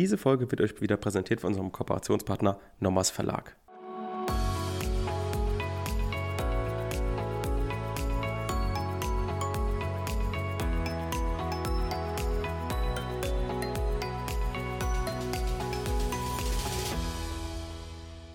Diese Folge wird euch wieder präsentiert von unserem Kooperationspartner Nommers Verlag.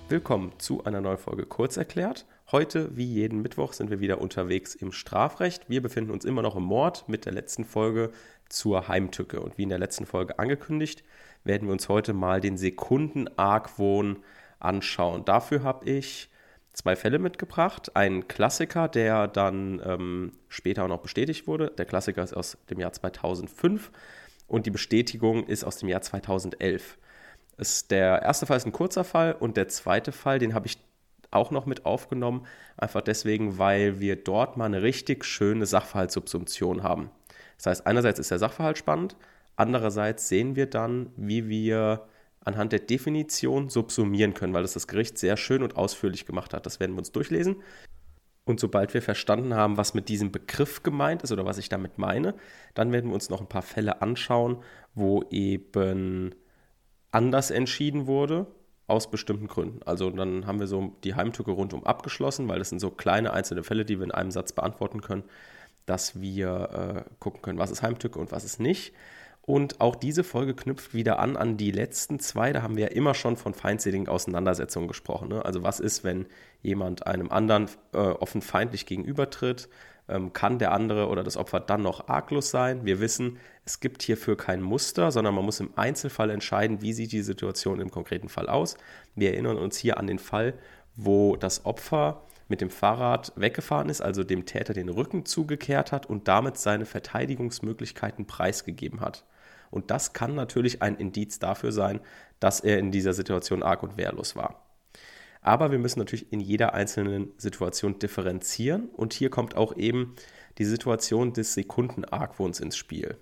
Willkommen zu einer neuen Folge Kurz erklärt. Heute, wie jeden Mittwoch, sind wir wieder unterwegs im Strafrecht. Wir befinden uns immer noch im Mord mit der letzten Folge zur Heimtücke. Und wie in der letzten Folge angekündigt, werden wir uns heute mal den Sekundenargwohn anschauen. Dafür habe ich zwei Fälle mitgebracht. Ein Klassiker, der dann ähm, später auch noch bestätigt wurde. Der Klassiker ist aus dem Jahr 2005 und die Bestätigung ist aus dem Jahr 2011. Ist der erste Fall ist ein kurzer Fall und der zweite Fall, den habe ich auch noch mit aufgenommen, einfach deswegen, weil wir dort mal eine richtig schöne Sachverhaltssubsumption haben. Das heißt, einerseits ist der Sachverhalt spannend, andererseits sehen wir dann, wie wir anhand der Definition subsumieren können, weil das das Gericht sehr schön und ausführlich gemacht hat. Das werden wir uns durchlesen. Und sobald wir verstanden haben, was mit diesem Begriff gemeint ist oder was ich damit meine, dann werden wir uns noch ein paar Fälle anschauen, wo eben anders entschieden wurde, aus bestimmten Gründen. Also dann haben wir so die Heimtücke rundum abgeschlossen, weil das sind so kleine einzelne Fälle, die wir in einem Satz beantworten können, dass wir äh, gucken können, was ist Heimtücke und was ist nicht. Und auch diese Folge knüpft wieder an an die letzten zwei. Da haben wir ja immer schon von feindseligen Auseinandersetzungen gesprochen. Ne? Also was ist, wenn jemand einem anderen äh, offen feindlich gegenübertritt? ähm, kann der andere oder das Opfer dann noch arglos sein. Wir wissen, es gibt hierfür kein Muster, sondern man muss im Einzelfall entscheiden, wie sieht die Situation im konkreten Fall aus. Wir erinnern uns hier an den Fall, wo das Opfer mit dem Fahrrad weggefahren ist, also dem Täter den Rücken zugekehrt hat und damit seine Verteidigungsmöglichkeiten preisgegeben hat. Und das kann natürlich ein Indiz dafür sein, dass er in dieser Situation arg und wehrlos war. Aber wir müssen natürlich in jeder einzelnen Situation differenzieren. Und hier kommt auch eben die Situation des Sekundenargwohns ins Spiel.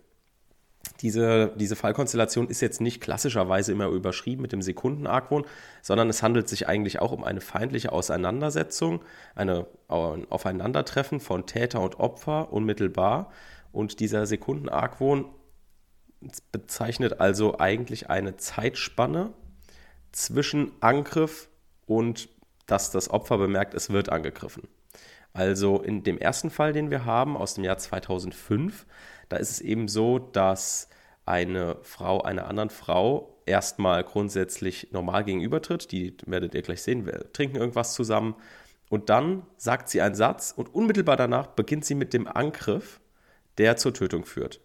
Diese, diese Fallkonstellation ist jetzt nicht klassischerweise immer überschrieben mit dem Sekundenargwohn, sondern es handelt sich eigentlich auch um eine feindliche Auseinandersetzung, ein Aufeinandertreffen von Täter und Opfer unmittelbar. Und dieser Sekundenargwohn bezeichnet also eigentlich eine Zeitspanne zwischen Angriff und dass das Opfer bemerkt, es wird angegriffen. Also in dem ersten Fall, den wir haben aus dem Jahr 2005, da ist es eben so, dass eine Frau einer anderen Frau erstmal grundsätzlich normal gegenübertritt. Die werdet ihr gleich sehen, wir trinken irgendwas zusammen. Und dann sagt sie einen Satz und unmittelbar danach beginnt sie mit dem Angriff, der zur Tötung führt.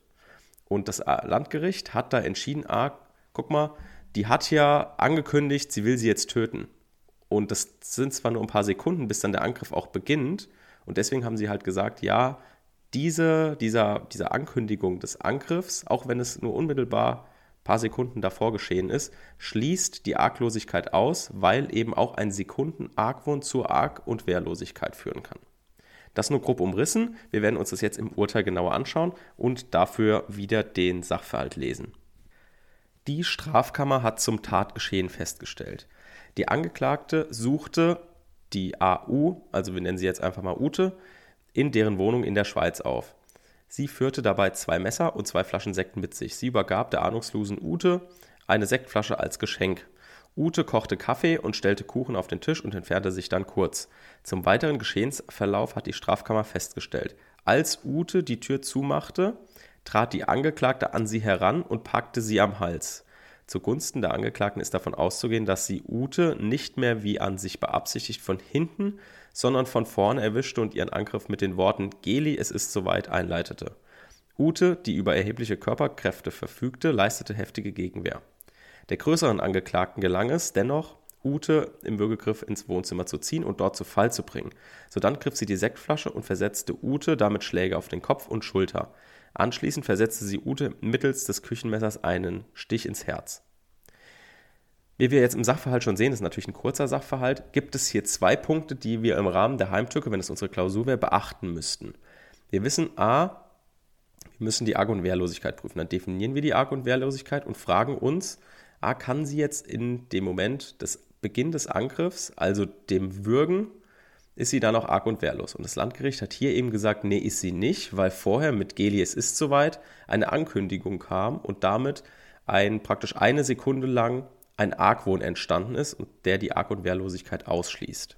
Und das Landgericht hat da entschieden, ah, guck mal, die hat ja angekündigt, sie will sie jetzt töten. Und das sind zwar nur ein paar Sekunden, bis dann der Angriff auch beginnt. Und deswegen haben sie halt gesagt, ja, diese, dieser, diese Ankündigung des Angriffs, auch wenn es nur unmittelbar ein paar Sekunden davor geschehen ist, schließt die Arglosigkeit aus, weil eben auch ein Sekunden-Argwohn zur Arg- und Wehrlosigkeit führen kann. Das nur grob umrissen. Wir werden uns das jetzt im Urteil genauer anschauen und dafür wieder den Sachverhalt lesen. Die Strafkammer hat zum Tatgeschehen festgestellt. Die Angeklagte suchte die AU, also wir nennen sie jetzt einfach mal Ute, in deren Wohnung in der Schweiz auf. Sie führte dabei zwei Messer und zwei Flaschen Sekt mit sich. Sie übergab der ahnungslosen Ute eine Sektflasche als Geschenk. Ute kochte Kaffee und stellte Kuchen auf den Tisch und entfernte sich dann kurz. Zum weiteren Geschehensverlauf hat die Strafkammer festgestellt. Als Ute die Tür zumachte, trat die Angeklagte an sie heran und packte sie am Hals. Zugunsten der Angeklagten ist davon auszugehen, dass sie Ute nicht mehr wie an sich beabsichtigt von hinten, sondern von vorne erwischte und ihren Angriff mit den Worten Geli, es ist soweit einleitete. Ute, die über erhebliche Körperkräfte verfügte, leistete heftige Gegenwehr. Der größeren Angeklagten gelang es dennoch, Ute im Würgegriff ins Wohnzimmer zu ziehen und dort zu Fall zu bringen. Sodann griff sie die Sektflasche und versetzte Ute damit Schläge auf den Kopf und Schulter. Anschließend versetzte sie Ute mittels des Küchenmessers einen Stich ins Herz. Wie wir jetzt im Sachverhalt schon sehen, ist natürlich ein kurzer Sachverhalt, gibt es hier zwei Punkte, die wir im Rahmen der Heimtücke, wenn es unsere Klausur wäre, beachten müssten. Wir wissen, a, wir müssen die Arg- und Wehrlosigkeit prüfen. Dann definieren wir die Arg- und Wehrlosigkeit und fragen uns, a, kann sie jetzt in dem Moment des Beginn des Angriffs, also dem Würgen, ist sie dann auch arg und wehrlos. Und das Landgericht hat hier eben gesagt, nee, ist sie nicht, weil vorher mit Geli, es ist soweit, eine Ankündigung kam und damit ein praktisch eine Sekunde lang ein Argwohn entstanden ist und der die Arg- und Wehrlosigkeit ausschließt.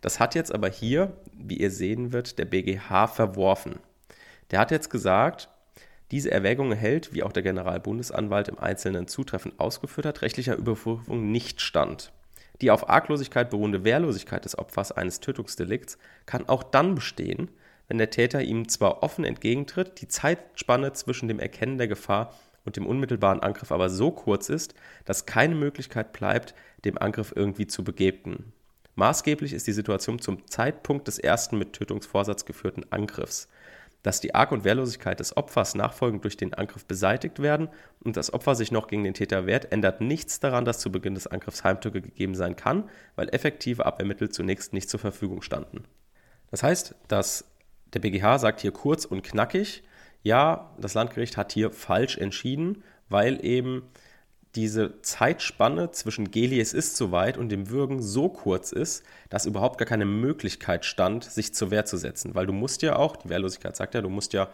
Das hat jetzt aber hier, wie ihr sehen wird, der BGH verworfen. Der hat jetzt gesagt, diese Erwägung hält, wie auch der Generalbundesanwalt im Einzelnen zutreffend ausgeführt hat, rechtlicher Überprüfung nicht stand. Die auf Arglosigkeit beruhende Wehrlosigkeit des Opfers eines Tötungsdelikts kann auch dann bestehen, wenn der Täter ihm zwar offen entgegentritt, die Zeitspanne zwischen dem Erkennen der Gefahr und dem unmittelbaren Angriff aber so kurz ist, dass keine Möglichkeit bleibt, dem Angriff irgendwie zu begegnen. Maßgeblich ist die Situation zum Zeitpunkt des ersten mit Tötungsvorsatz geführten Angriffs. Dass die Arg- und Wehrlosigkeit des Opfers nachfolgend durch den Angriff beseitigt werden und das Opfer sich noch gegen den Täter wehrt, ändert nichts daran, dass zu Beginn des Angriffs Heimtücke gegeben sein kann, weil effektive Abwehrmittel zunächst nicht zur Verfügung standen. Das heißt, dass der BGH sagt hier kurz und knackig, ja, das Landgericht hat hier falsch entschieden, weil eben diese Zeitspanne zwischen Geli es ist soweit und dem Würgen so kurz ist, dass überhaupt gar keine Möglichkeit stand, sich zur Wehr zu setzen. Weil du musst ja auch, die Wehrlosigkeit sagt ja, du musst ja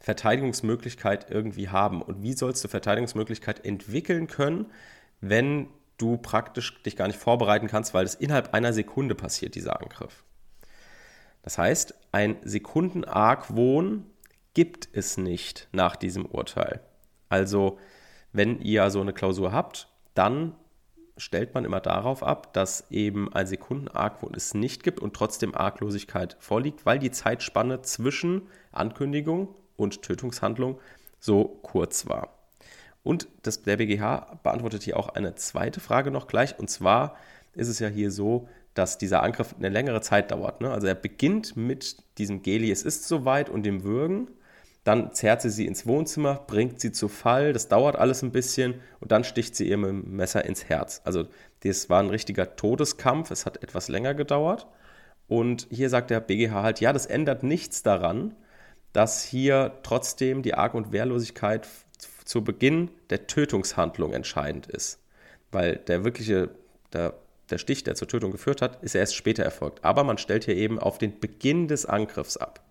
Verteidigungsmöglichkeit irgendwie haben. Und wie sollst du Verteidigungsmöglichkeit entwickeln können, wenn du praktisch dich gar nicht vorbereiten kannst, weil es innerhalb einer Sekunde passiert, dieser Angriff. Das heißt, ein Sekundenargwohn gibt es nicht nach diesem Urteil. Also, wenn ihr so eine Klausur habt, dann stellt man immer darauf ab, dass eben ein Sekundenargwohn es nicht gibt und trotzdem Arglosigkeit vorliegt, weil die Zeitspanne zwischen Ankündigung und Tötungshandlung so kurz war. Und das, der BGH beantwortet hier auch eine zweite Frage noch gleich. Und zwar ist es ja hier so, dass dieser Angriff eine längere Zeit dauert. Ne? Also er beginnt mit diesem Geli, es ist soweit und dem Würgen dann zerrt sie sie ins Wohnzimmer, bringt sie zu Fall, das dauert alles ein bisschen und dann sticht sie ihr mit dem Messer ins Herz. Also das war ein richtiger Todeskampf, es hat etwas länger gedauert. Und hier sagt der BGH halt, ja, das ändert nichts daran, dass hier trotzdem die Arg- und Wehrlosigkeit zu Beginn der Tötungshandlung entscheidend ist. Weil der wirkliche, der, der Stich, der zur Tötung geführt hat, ist erst später erfolgt. Aber man stellt hier eben auf den Beginn des Angriffs ab.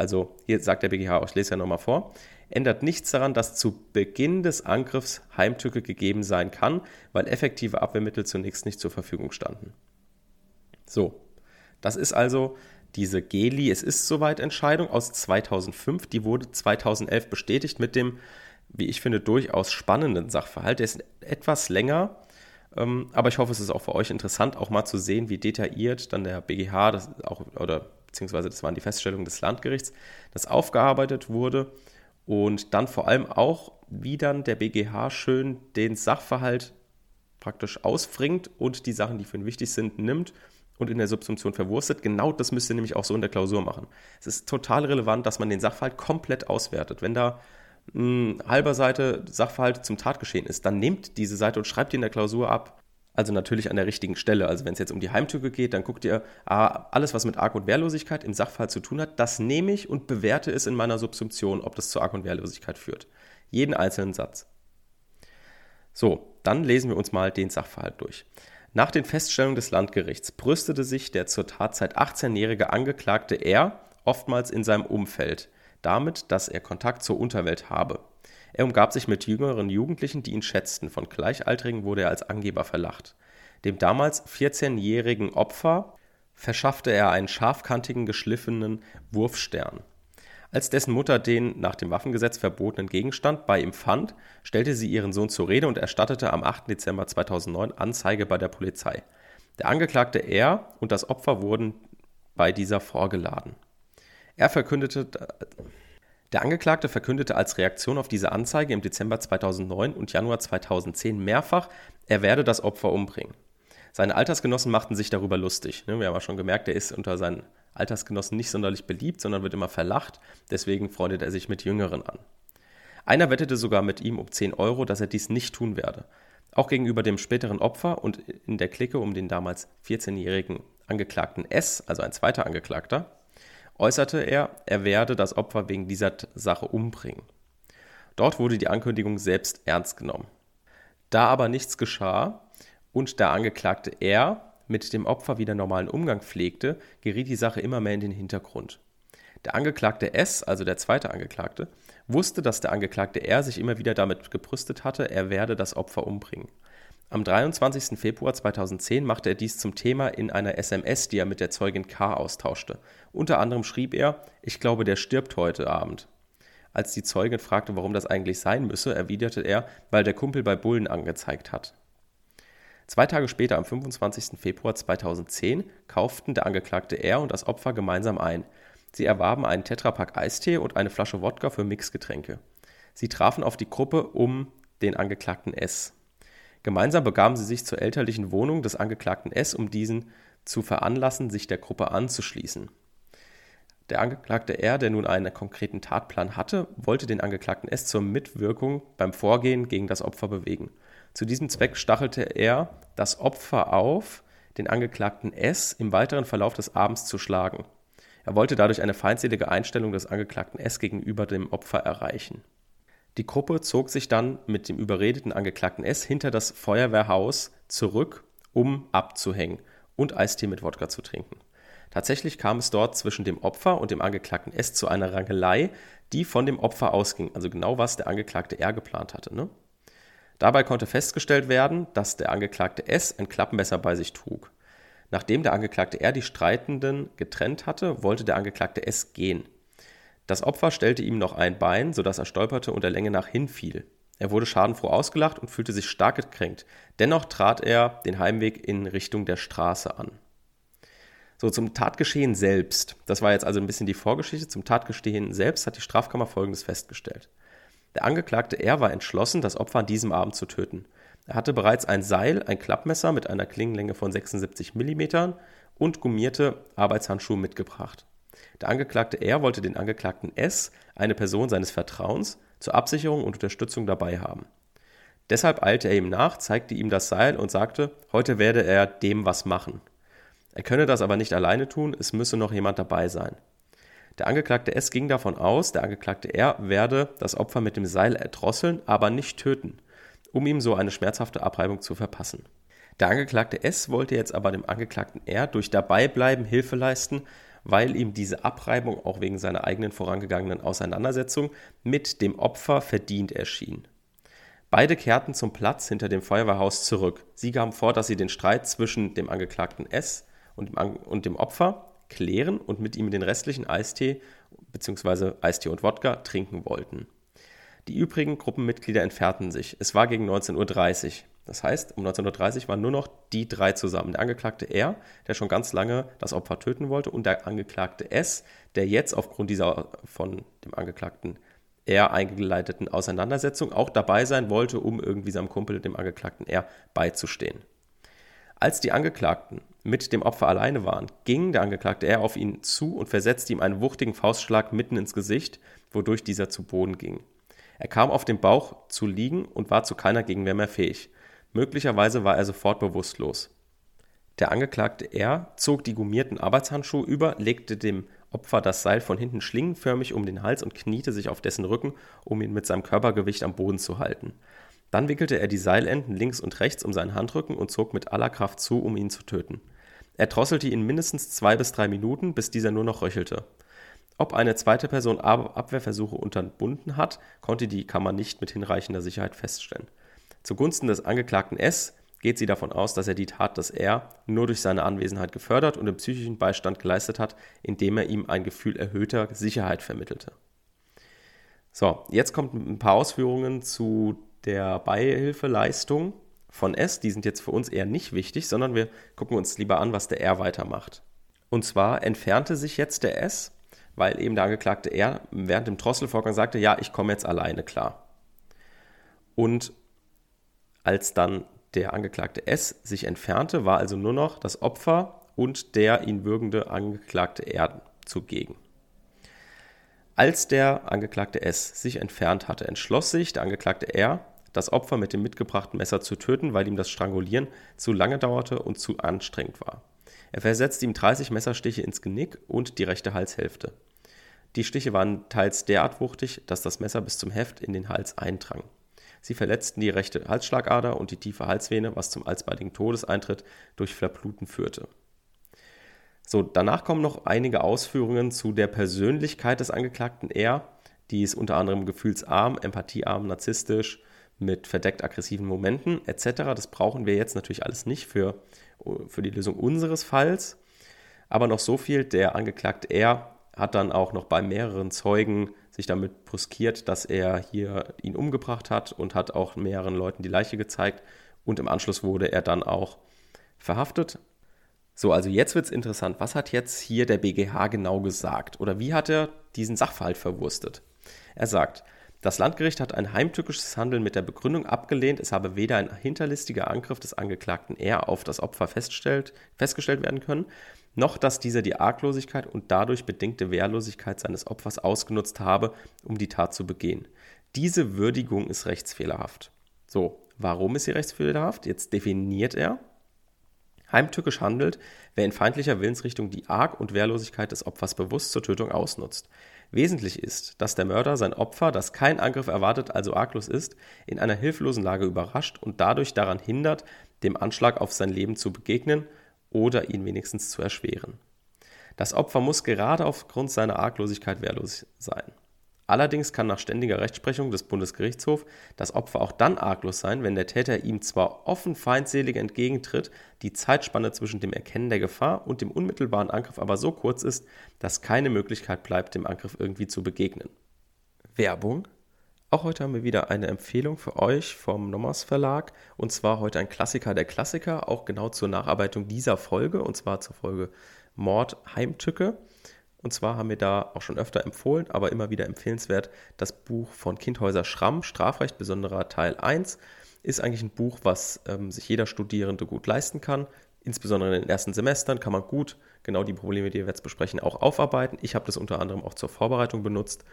Also hier sagt der BGH, ich lese ja nochmal vor, ändert nichts daran, dass zu Beginn des Angriffs Heimtücke gegeben sein kann, weil effektive Abwehrmittel zunächst nicht zur Verfügung standen. So, das ist also diese Geli, es ist soweit Entscheidung aus 2005, die wurde 2011 bestätigt mit dem, wie ich finde, durchaus spannenden Sachverhalt. Der ist etwas länger, ähm, aber ich hoffe, es ist auch für euch interessant, auch mal zu sehen, wie detailliert dann der BGH das auch oder beziehungsweise das waren die Feststellungen des Landgerichts, das aufgearbeitet wurde und dann vor allem auch, wie dann der BGH schön den Sachverhalt praktisch ausfringt und die Sachen, die für ihn wichtig sind, nimmt und in der Subsumption verwurstet. Genau das müsst ihr nämlich auch so in der Klausur machen. Es ist total relevant, dass man den Sachverhalt komplett auswertet. Wenn da eine halber Seite Sachverhalt zum Tatgeschehen ist, dann nehmt diese Seite und schreibt die in der Klausur ab also natürlich an der richtigen Stelle. Also wenn es jetzt um die Heimtücke geht, dann guckt ihr, ah, alles, was mit Arg- und Wehrlosigkeit im Sachfall zu tun hat, das nehme ich und bewerte es in meiner Subsumption, ob das zu Arg- und Wehrlosigkeit führt. Jeden einzelnen Satz. So, dann lesen wir uns mal den Sachverhalt durch. Nach den Feststellungen des Landgerichts brüstete sich der zur Tatzeit 18-jährige Angeklagte R oftmals in seinem Umfeld damit, dass er Kontakt zur Unterwelt habe. Er umgab sich mit jüngeren Jugendlichen, die ihn schätzten. Von Gleichaltrigen wurde er als Angeber verlacht. Dem damals 14-jährigen Opfer verschaffte er einen scharfkantigen, geschliffenen Wurfstern. Als dessen Mutter den nach dem Waffengesetz verbotenen Gegenstand bei ihm fand, stellte sie ihren Sohn zur Rede und erstattete am 8. Dezember 2009 Anzeige bei der Polizei. Der Angeklagte er und das Opfer wurden bei dieser vorgeladen. Er verkündete, der Angeklagte verkündete als Reaktion auf diese Anzeige im Dezember 2009 und Januar 2010 mehrfach, er werde das Opfer umbringen. Seine Altersgenossen machten sich darüber lustig. Ne? Wir haben ja schon gemerkt, er ist unter seinen Altersgenossen nicht sonderlich beliebt, sondern wird immer verlacht. Deswegen freundet er sich mit Jüngeren an. Einer wettete sogar mit ihm um 10 Euro, dass er dies nicht tun werde. Auch gegenüber dem späteren Opfer und in der Clique um den damals 14-jährigen Angeklagten S, also ein zweiter Angeklagter, äußerte er, er werde das Opfer wegen dieser Sache umbringen. Dort wurde die Ankündigung selbst ernst genommen. Da aber nichts geschah und der Angeklagte R mit dem Opfer wieder normalen Umgang pflegte, geriet die Sache immer mehr in den Hintergrund. Der Angeklagte S, also der zweite Angeklagte, wusste, dass der Angeklagte R sich immer wieder damit gebrüstet hatte, er werde das Opfer umbringen. Am 23. Februar 2010 machte er dies zum Thema in einer SMS, die er mit der Zeugin K austauschte. Unter anderem schrieb er, ich glaube, der stirbt heute Abend. Als die Zeugin fragte, warum das eigentlich sein müsse, erwiderte er, weil der Kumpel bei Bullen angezeigt hat. Zwei Tage später, am 25. Februar 2010, kauften der Angeklagte R und das Opfer gemeinsam ein. Sie erwarben einen Tetrapack Eistee und eine Flasche Wodka für Mixgetränke. Sie trafen auf die Gruppe um den Angeklagten S. Gemeinsam begaben sie sich zur elterlichen Wohnung des Angeklagten S, um diesen zu veranlassen, sich der Gruppe anzuschließen. Der Angeklagte R, der nun einen konkreten Tatplan hatte, wollte den Angeklagten S zur Mitwirkung beim Vorgehen gegen das Opfer bewegen. Zu diesem Zweck stachelte er das Opfer auf, den Angeklagten S im weiteren Verlauf des Abends zu schlagen. Er wollte dadurch eine feindselige Einstellung des Angeklagten S gegenüber dem Opfer erreichen. Die Gruppe zog sich dann mit dem überredeten Angeklagten S hinter das Feuerwehrhaus zurück, um abzuhängen und Eistee mit Wodka zu trinken. Tatsächlich kam es dort zwischen dem Opfer und dem Angeklagten S zu einer Rangelei, die von dem Opfer ausging, also genau was der Angeklagte R geplant hatte. Ne? Dabei konnte festgestellt werden, dass der Angeklagte S ein Klappmesser bei sich trug. Nachdem der Angeklagte R die Streitenden getrennt hatte, wollte der Angeklagte S gehen. Das Opfer stellte ihm noch ein Bein, sodass er stolperte und der Länge nach hinfiel. Er wurde schadenfroh ausgelacht und fühlte sich stark gekränkt. Dennoch trat er den Heimweg in Richtung der Straße an. So, zum Tatgeschehen selbst. Das war jetzt also ein bisschen die Vorgeschichte. Zum Tatgeschehen selbst hat die Strafkammer Folgendes festgestellt. Der Angeklagte R war entschlossen, das Opfer an diesem Abend zu töten. Er hatte bereits ein Seil, ein Klappmesser mit einer Klingenlänge von 76 mm und gummierte Arbeitshandschuhe mitgebracht. Der Angeklagte R wollte den Angeklagten S, eine Person seines Vertrauens, zur Absicherung und Unterstützung dabei haben. Deshalb eilte er ihm nach, zeigte ihm das Seil und sagte, heute werde er dem was machen. Er könne das aber nicht alleine tun, es müsse noch jemand dabei sein. Der Angeklagte S ging davon aus, der Angeklagte R werde das Opfer mit dem Seil erdrosseln, aber nicht töten, um ihm so eine schmerzhafte Abreibung zu verpassen. Der Angeklagte S wollte jetzt aber dem Angeklagten R durch Dabeibleiben Hilfe leisten weil ihm diese Abreibung auch wegen seiner eigenen vorangegangenen Auseinandersetzung mit dem Opfer verdient erschien. Beide kehrten zum Platz hinter dem Feuerwehrhaus zurück. Sie gaben vor, dass sie den Streit zwischen dem Angeklagten S und dem, An und dem Opfer klären und mit ihm den restlichen Eistee bzw. Eistee und Wodka trinken wollten. Die übrigen Gruppenmitglieder entfernten sich. Es war gegen 19.30 Uhr. Das heißt, um 1930 waren nur noch die drei zusammen. Der Angeklagte R, der schon ganz lange das Opfer töten wollte, und der Angeklagte S, der jetzt aufgrund dieser von dem Angeklagten R eingeleiteten Auseinandersetzung auch dabei sein wollte, um irgendwie seinem Kumpel, dem Angeklagten R, beizustehen. Als die Angeklagten mit dem Opfer alleine waren, ging der Angeklagte R auf ihn zu und versetzte ihm einen wuchtigen Faustschlag mitten ins Gesicht, wodurch dieser zu Boden ging. Er kam auf dem Bauch zu liegen und war zu keiner Gegenwehr mehr fähig. Möglicherweise war er sofort bewusstlos. Der Angeklagte R zog die gummierten Arbeitshandschuhe über, legte dem Opfer das Seil von hinten schlingenförmig um den Hals und kniete sich auf dessen Rücken, um ihn mit seinem Körpergewicht am Boden zu halten. Dann wickelte er die Seilenden links und rechts um seinen Handrücken und zog mit aller Kraft zu, um ihn zu töten. Er drosselte ihn mindestens zwei bis drei Minuten, bis dieser nur noch röchelte. Ob eine zweite Person Abwehrversuche unterbunden hat, konnte die Kammer nicht mit hinreichender Sicherheit feststellen. Zugunsten des Angeklagten S geht sie davon aus, dass er die Tat des R nur durch seine Anwesenheit gefördert und den psychischen Beistand geleistet hat, indem er ihm ein Gefühl erhöhter Sicherheit vermittelte. So, jetzt kommt ein paar Ausführungen zu der Beihilfeleistung von S. Die sind jetzt für uns eher nicht wichtig, sondern wir gucken uns lieber an, was der R weitermacht. Und zwar entfernte sich jetzt der S, weil eben der Angeklagte R während dem Drosselvorgang sagte, ja, ich komme jetzt alleine klar. Und als dann der Angeklagte S sich entfernte, war also nur noch das Opfer und der ihn würgende Angeklagte R zugegen. Als der Angeklagte S sich entfernt hatte, entschloss sich der Angeklagte R, das Opfer mit dem mitgebrachten Messer zu töten, weil ihm das Strangulieren zu lange dauerte und zu anstrengend war. Er versetzte ihm 30 Messerstiche ins Genick und die rechte Halshälfte. Die Stiche waren teils derart wuchtig, dass das Messer bis zum Heft in den Hals eindrang. Sie verletzten die rechte Halsschlagader und die tiefe Halsvene, was zum alsbaldigen Todeseintritt durch Verbluten führte. So, danach kommen noch einige Ausführungen zu der Persönlichkeit des Angeklagten R, Die ist unter anderem gefühlsarm, empathiearm, narzisstisch, mit verdeckt aggressiven Momenten etc. Das brauchen wir jetzt natürlich alles nicht für, für die Lösung unseres Falls. Aber noch so viel, der Angeklagte er hat dann auch noch bei mehreren Zeugen sich damit bruskiert, dass er hier ihn umgebracht hat und hat auch mehreren Leuten die Leiche gezeigt. Und im Anschluss wurde er dann auch verhaftet. So, also jetzt wird es interessant. Was hat jetzt hier der BGH genau gesagt? Oder wie hat er diesen Sachverhalt verwurstet? Er sagt, das Landgericht hat ein heimtückisches Handeln mit der Begründung abgelehnt, es habe weder ein hinterlistiger Angriff des Angeklagten R auf das Opfer festgestellt werden können, noch dass dieser die Arglosigkeit und dadurch bedingte Wehrlosigkeit seines Opfers ausgenutzt habe, um die Tat zu begehen. Diese Würdigung ist rechtsfehlerhaft. So, warum ist sie rechtsfehlerhaft? Jetzt definiert er. Heimtückisch handelt, wer in feindlicher Willensrichtung die Arg- und Wehrlosigkeit des Opfers bewusst zur Tötung ausnutzt. Wesentlich ist, dass der Mörder sein Opfer, das keinen Angriff erwartet, also arglos ist, in einer hilflosen Lage überrascht und dadurch daran hindert, dem Anschlag auf sein Leben zu begegnen oder ihn wenigstens zu erschweren. Das Opfer muss gerade aufgrund seiner Arglosigkeit wehrlos sein. Allerdings kann nach ständiger Rechtsprechung des Bundesgerichtshofs das Opfer auch dann arglos sein, wenn der Täter ihm zwar offen feindselig entgegentritt, die Zeitspanne zwischen dem Erkennen der Gefahr und dem unmittelbaren Angriff aber so kurz ist, dass keine Möglichkeit bleibt, dem Angriff irgendwie zu begegnen. Werbung. Auch heute haben wir wieder eine Empfehlung für euch vom Nommers Verlag und zwar heute ein Klassiker der Klassiker, auch genau zur Nacharbeitung dieser Folge und zwar zur Folge Mord Heimtücke. Und zwar haben wir da auch schon öfter empfohlen, aber immer wieder empfehlenswert, das Buch von Kindhäuser Schramm, Strafrecht besonderer Teil 1, ist eigentlich ein Buch, was ähm, sich jeder Studierende gut leisten kann. Insbesondere in den ersten Semestern kann man gut genau die Probleme, die wir jetzt besprechen, auch aufarbeiten. Ich habe das unter anderem auch zur Vorbereitung benutzt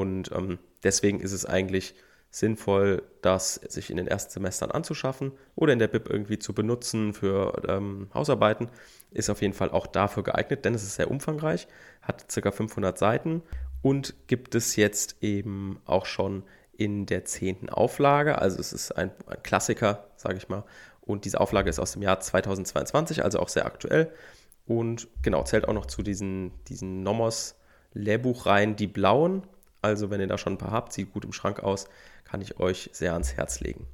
und ähm, deswegen ist es eigentlich sinnvoll, das sich in den ersten Semestern anzuschaffen oder in der BIP irgendwie zu benutzen für ähm, Hausarbeiten, ist auf jeden Fall auch dafür geeignet, denn es ist sehr umfangreich, hat ca. 500 Seiten und gibt es jetzt eben auch schon in der zehnten Auflage. Also es ist ein, ein Klassiker, sage ich mal. Und diese Auflage ist aus dem Jahr 2022, also auch sehr aktuell. Und genau, zählt auch noch zu diesen, diesen Nomos Lehrbuchreihen, die blauen. Also wenn ihr da schon ein paar habt, sieht gut im Schrank aus, kann ich euch sehr ans Herz legen.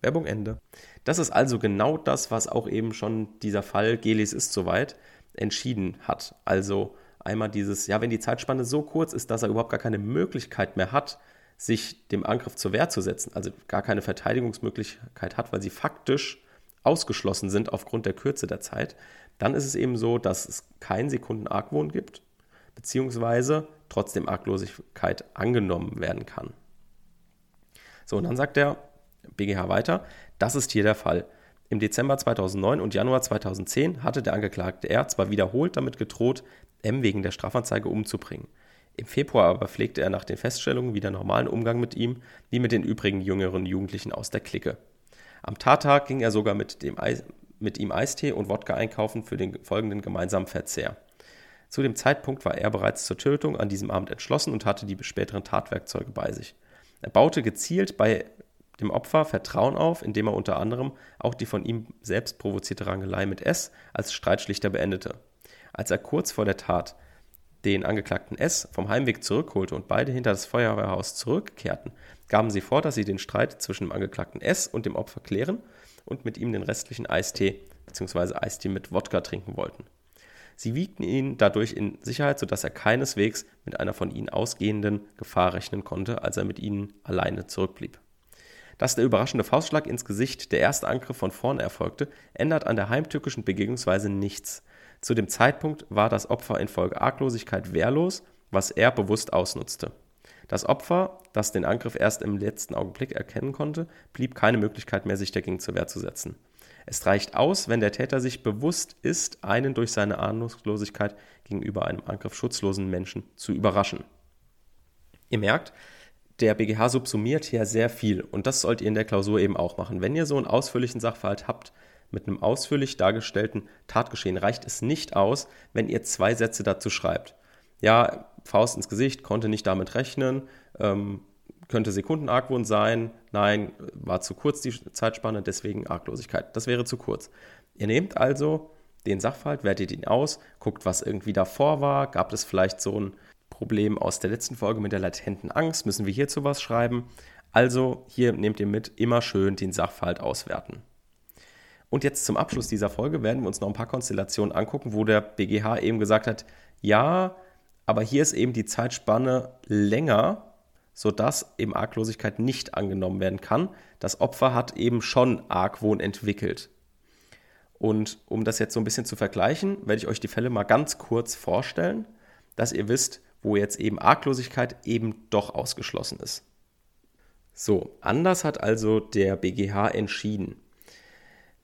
Werbung Ende. Das ist also genau das, was auch eben schon dieser Fall Gelis ist soweit entschieden hat. Also einmal dieses, ja, wenn die Zeitspanne so kurz ist, dass er überhaupt gar keine Möglichkeit mehr hat, sich dem Angriff zur Wehr zu setzen, also gar keine Verteidigungsmöglichkeit hat, weil sie faktisch ausgeschlossen sind aufgrund der Kürze der Zeit, dann ist es eben so, dass es keinen Sekunden Argwohn gibt, beziehungsweise trotzdem Arglosigkeit angenommen werden kann. So, und dann sagt der BGH weiter, das ist hier der Fall. Im Dezember 2009 und Januar 2010 hatte der Angeklagte R zwar wiederholt damit gedroht, M wegen der Strafanzeige umzubringen. Im Februar aber pflegte er nach den Feststellungen wieder normalen Umgang mit ihm, wie mit den übrigen jüngeren Jugendlichen aus der Clique. Am Tattag ging er sogar mit, dem Eis, mit ihm Eistee und Wodka einkaufen für den folgenden gemeinsamen Verzehr. Zu dem Zeitpunkt war er bereits zur Tötung an diesem Abend entschlossen und hatte die späteren Tatwerkzeuge bei sich. Er baute gezielt bei dem Opfer Vertrauen auf, indem er unter anderem auch die von ihm selbst provozierte Rangelei mit S als Streitschlichter beendete. Als er kurz vor der Tat den Angeklagten S vom Heimweg zurückholte und beide hinter das Feuerwehrhaus zurückkehrten, gaben sie vor, dass sie den Streit zwischen dem Angeklagten S und dem Opfer klären und mit ihm den restlichen Eistee bzw. Eistee mit Wodka trinken wollten. Sie wiegten ihn dadurch in Sicherheit, sodass er keineswegs mit einer von ihnen ausgehenden Gefahr rechnen konnte, als er mit ihnen alleine zurückblieb. Dass der überraschende Faustschlag ins Gesicht, der erste Angriff von vorne erfolgte, ändert an der heimtückischen Begegnungsweise nichts. Zu dem Zeitpunkt war das Opfer infolge Arglosigkeit wehrlos, was er bewusst ausnutzte. Das Opfer, das den Angriff erst im letzten Augenblick erkennen konnte, blieb keine Möglichkeit mehr, sich dagegen zur Wehr zu setzen. Es reicht aus, wenn der Täter sich bewusst ist, einen durch seine Ahnungslosigkeit gegenüber einem Angriff schutzlosen Menschen zu überraschen. Ihr merkt, der BGH subsumiert hier sehr viel und das sollt ihr in der Klausur eben auch machen. Wenn ihr so einen ausführlichen Sachverhalt habt mit einem ausführlich dargestellten Tatgeschehen, reicht es nicht aus, wenn ihr zwei Sätze dazu schreibt. Ja, Faust ins Gesicht, konnte nicht damit rechnen, ähm, könnte Sekundenargwohn sein, nein, war zu kurz die Zeitspanne, deswegen Arglosigkeit. Das wäre zu kurz. Ihr nehmt also den Sachverhalt, wertet ihn aus, guckt, was irgendwie davor war, gab es vielleicht so ein Problem aus der letzten Folge mit der latenten Angst. Müssen wir hierzu was schreiben? Also hier nehmt ihr mit, immer schön den Sachverhalt auswerten. Und jetzt zum Abschluss dieser Folge werden wir uns noch ein paar Konstellationen angucken, wo der BGH eben gesagt hat, ja, aber hier ist eben die Zeitspanne länger, sodass eben Arglosigkeit nicht angenommen werden kann. Das Opfer hat eben schon Argwohn entwickelt. Und um das jetzt so ein bisschen zu vergleichen, werde ich euch die Fälle mal ganz kurz vorstellen, dass ihr wisst, wo jetzt eben Arglosigkeit eben doch ausgeschlossen ist. So, anders hat also der BGH entschieden.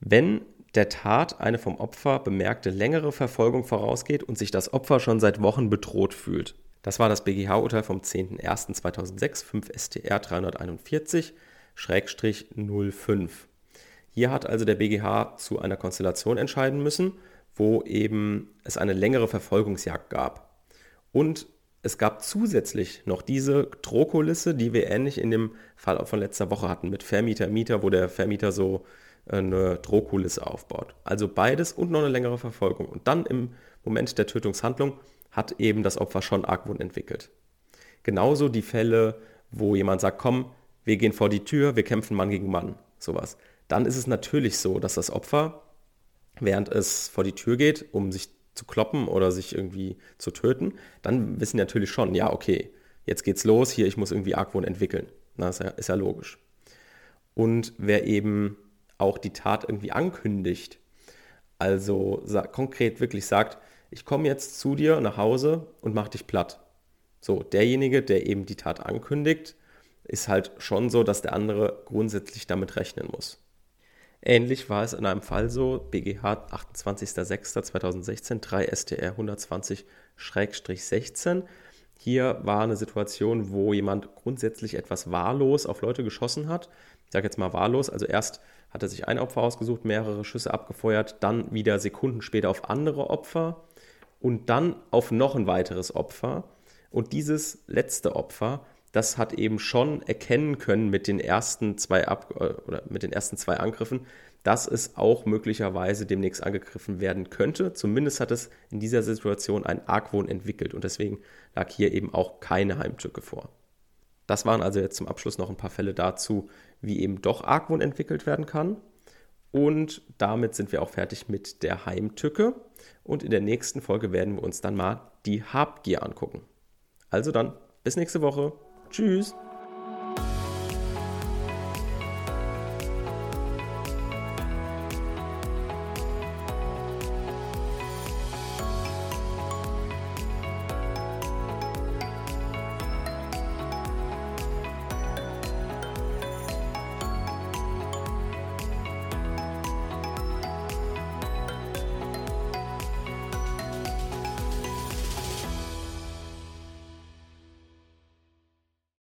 Wenn der Tat eine vom Opfer bemerkte längere Verfolgung vorausgeht und sich das Opfer schon seit Wochen bedroht fühlt. Das war das BGH-Urteil vom 10.01.2006, 5 STR 341-05. Hier hat also der BGH zu einer Konstellation entscheiden müssen, wo eben es eine längere Verfolgungsjagd gab. Und es gab zusätzlich noch diese Drohkulisse, die wir ähnlich in dem Fall von letzter Woche hatten mit Vermieter, Mieter, wo der Vermieter so eine Drohkulisse aufbaut. Also beides und noch eine längere Verfolgung. Und dann im Moment der Tötungshandlung hat eben das Opfer schon Argwohn entwickelt. Genauso die Fälle, wo jemand sagt, komm, wir gehen vor die Tür, wir kämpfen Mann gegen Mann, sowas. Dann ist es natürlich so, dass das Opfer, während es vor die Tür geht, um sich zu kloppen oder sich irgendwie zu töten, dann wissen natürlich schon, ja, okay, jetzt geht's los, hier, ich muss irgendwie Argwohn entwickeln. Na, ist ja, ist ja logisch. Und wer eben auch die Tat irgendwie ankündigt. Also konkret wirklich sagt, ich komme jetzt zu dir nach Hause und mach dich platt. So, derjenige, der eben die Tat ankündigt, ist halt schon so, dass der andere grundsätzlich damit rechnen muss. Ähnlich war es in einem Fall so, BGH 28.06.2016, 3 STR 120-16. Hier war eine Situation, wo jemand grundsätzlich etwas wahllos auf Leute geschossen hat. Ich sage jetzt mal wahllos, also erst hat er sich ein Opfer ausgesucht, mehrere Schüsse abgefeuert, dann wieder Sekunden später auf andere Opfer und dann auf noch ein weiteres Opfer. Und dieses letzte Opfer, das hat eben schon erkennen können mit den ersten zwei Ab äh, oder mit den ersten zwei Angriffen, dass es auch möglicherweise demnächst angegriffen werden könnte. Zumindest hat es in dieser Situation ein Argwohn entwickelt und deswegen lag hier eben auch keine Heimtücke vor. Das waren also jetzt zum Abschluss noch ein paar Fälle dazu, wie eben doch Argwohn entwickelt werden kann. Und damit sind wir auch fertig mit der Heimtücke. Und in der nächsten Folge werden wir uns dann mal die Habgier angucken. Also dann, bis nächste Woche. Tschüss.